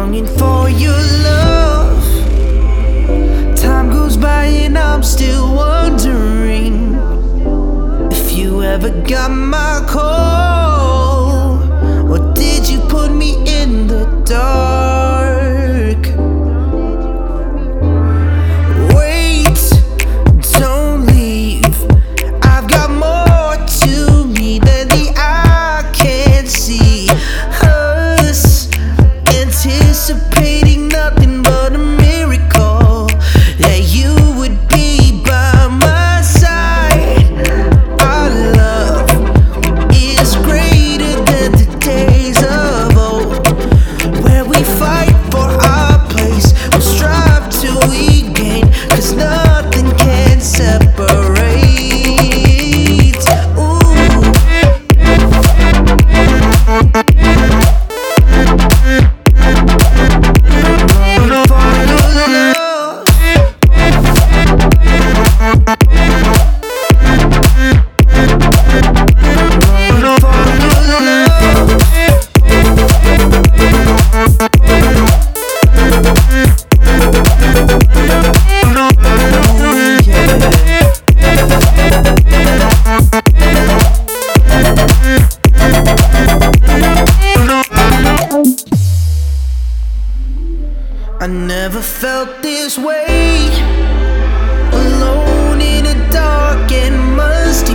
longing for your love. Time goes by and I'm still wondering if you ever got my call. I never felt this way. Alone in a dark and musty.